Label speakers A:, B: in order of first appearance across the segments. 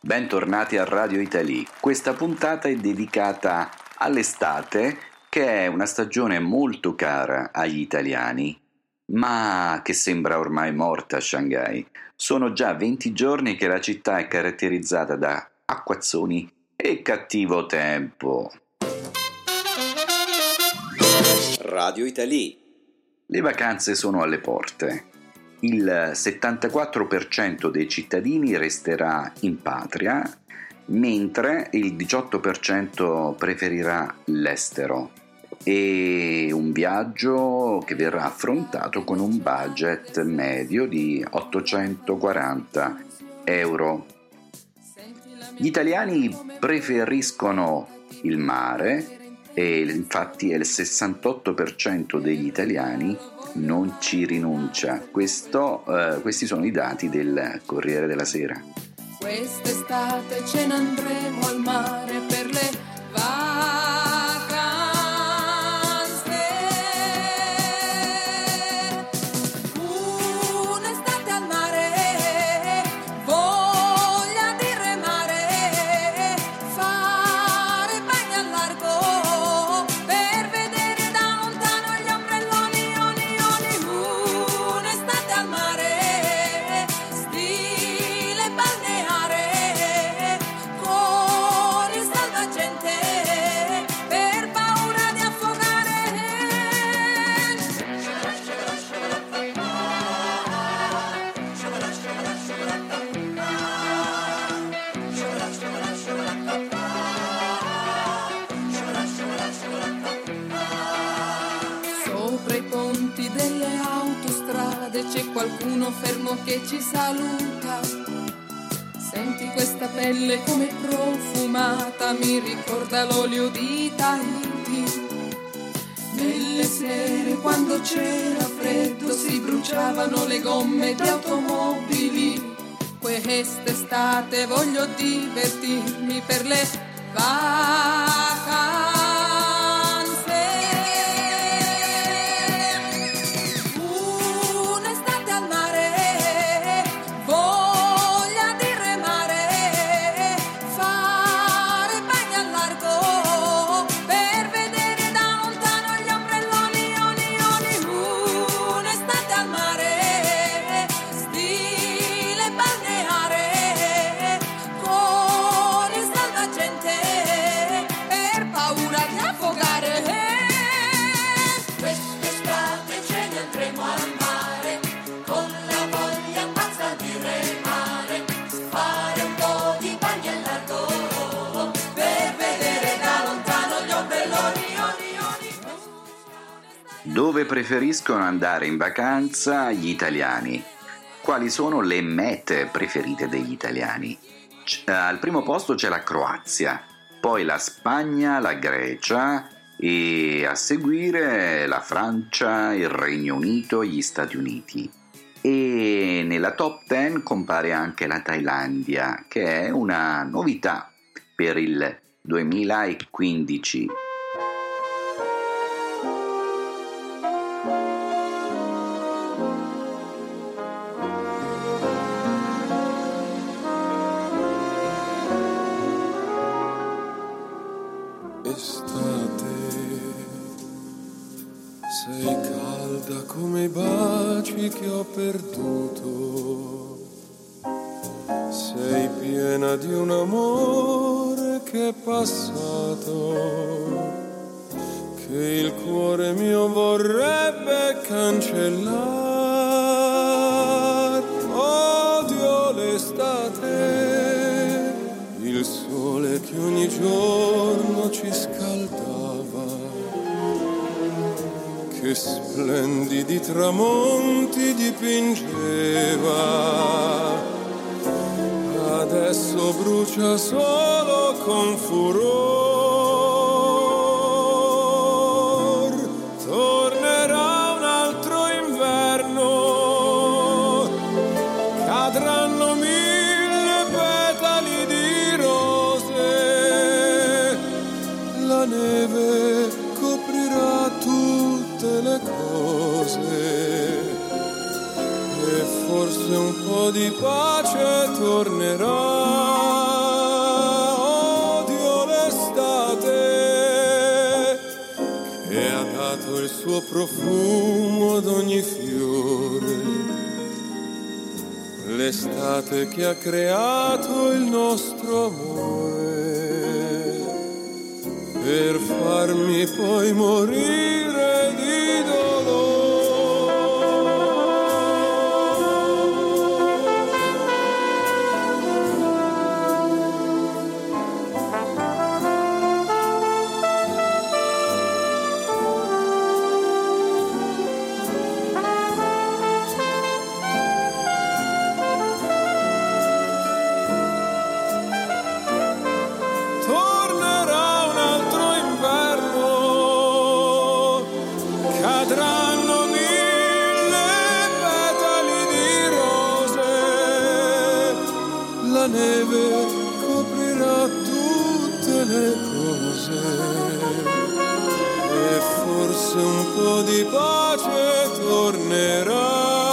A: Bentornati a Radio Italy. Questa puntata è dedicata all'estate, che è una stagione molto cara agli italiani, ma che sembra ormai morta a Shanghai. Sono già 20 giorni che la città è caratterizzata da acquazzoni e cattivo tempo. Radio Italy. Le vacanze sono alle porte il 74% dei cittadini resterà in patria, mentre il 18% preferirà l'estero e un viaggio che verrà affrontato con un budget medio di 840 euro. Gli italiani preferiscono il mare e infatti il 68% degli italiani non ci rinuncia. Questo, eh, questi sono i dati del Corriere della Sera.
B: Quest'estate ce ne andremo al mare per le
C: qualcuno fermo che ci saluta. Senti questa pelle come profumata, mi ricorda l'olio di Tahiti. Nelle sere quando c'era freddo si bruciavano le gomme di automobili. Quest'estate voglio divertirmi per le vacanze.
A: Preferiscono andare in vacanza gli italiani? Quali sono le mete preferite degli italiani? C- al primo posto c'è la Croazia, poi la Spagna, la Grecia e a seguire la Francia, il Regno Unito gli Stati Uniti. E nella top 10 compare anche la Thailandia, che è una novità per il 2015.
D: Perduto. Sei piena di un amore che è passato, che il cuore mio vorrebbe cancellare. Odio l'estate, il sole che ogni giorno che splendidi tramonti dipingeva. Adesso brucia solo con furore. se un po' di pace tornerà. Odio l'estate che ha dato il suo profumo ad ogni fiore. L'estate che ha creato il nostro amore per farmi poi morire. tempo di pace tornerà.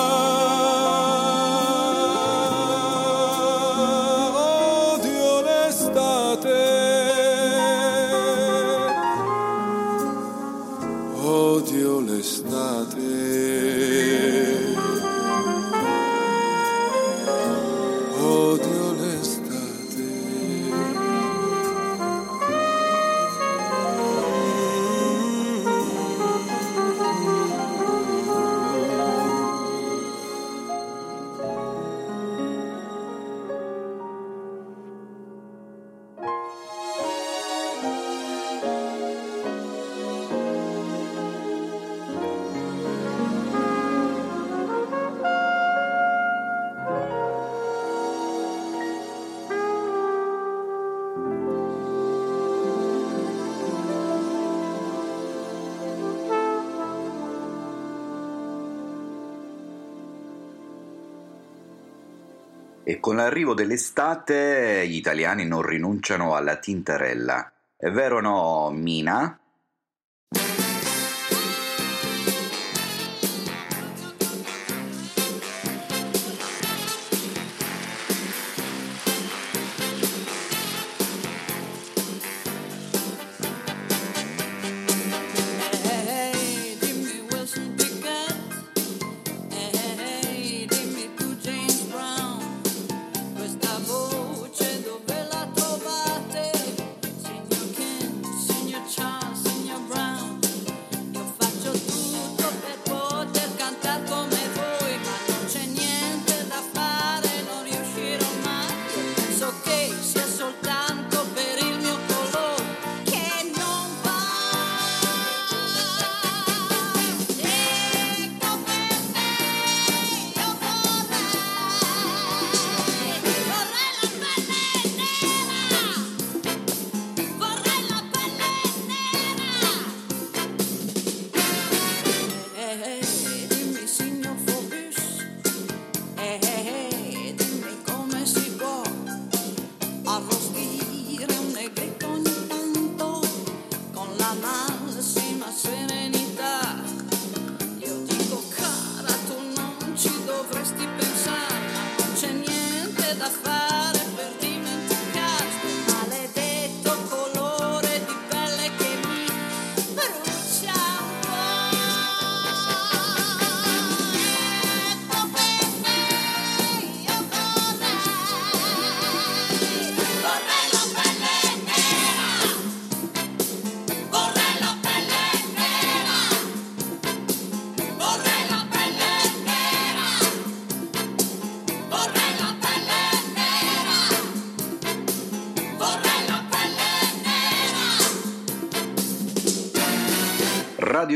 E: E con l'arrivo dell'estate gli italiani non rinunciano alla tintarella. È vero o no, Mina?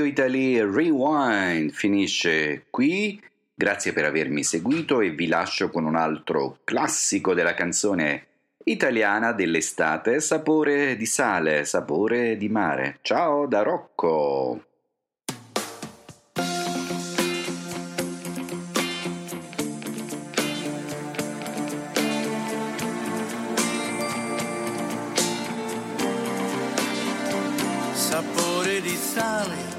E: Italy Rewind finisce qui. Grazie per avermi seguito e vi lascio con un altro classico della canzone italiana dell'estate, sapore di sale, sapore di mare. Ciao da Rocco!
F: Sapore di sale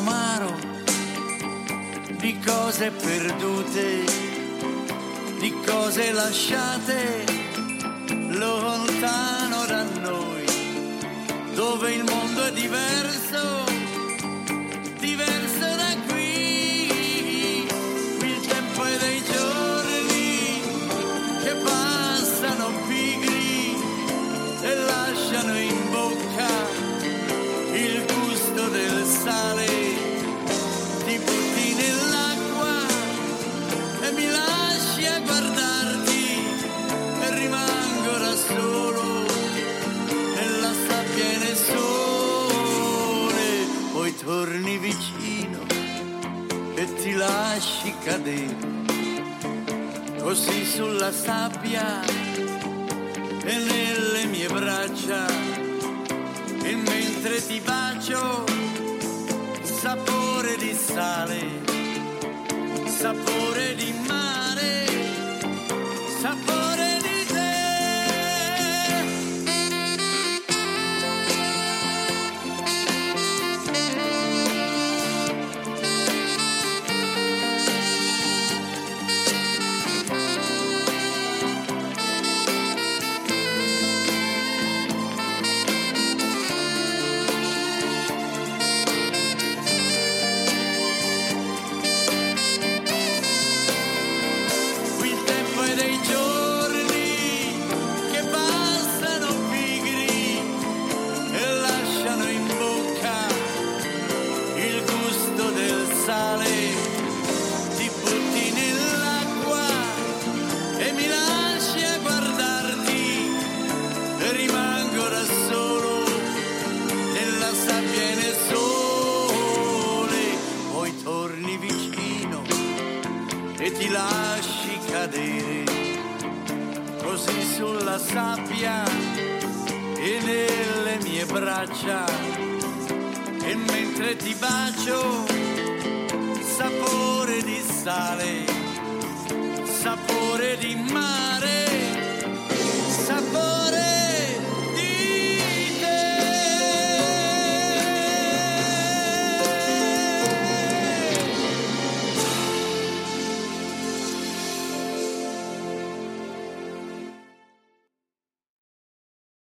F: amaro di cose perdute, di cose lasciate lontano da noi dove il mondo è diverso lasci cadere così sulla sabbia e nelle mie braccia. E mentre ti bacio sapore di sale, sapore sabbia e nelle mie braccia. E mentre ti bacio sapore di sale sapore di mare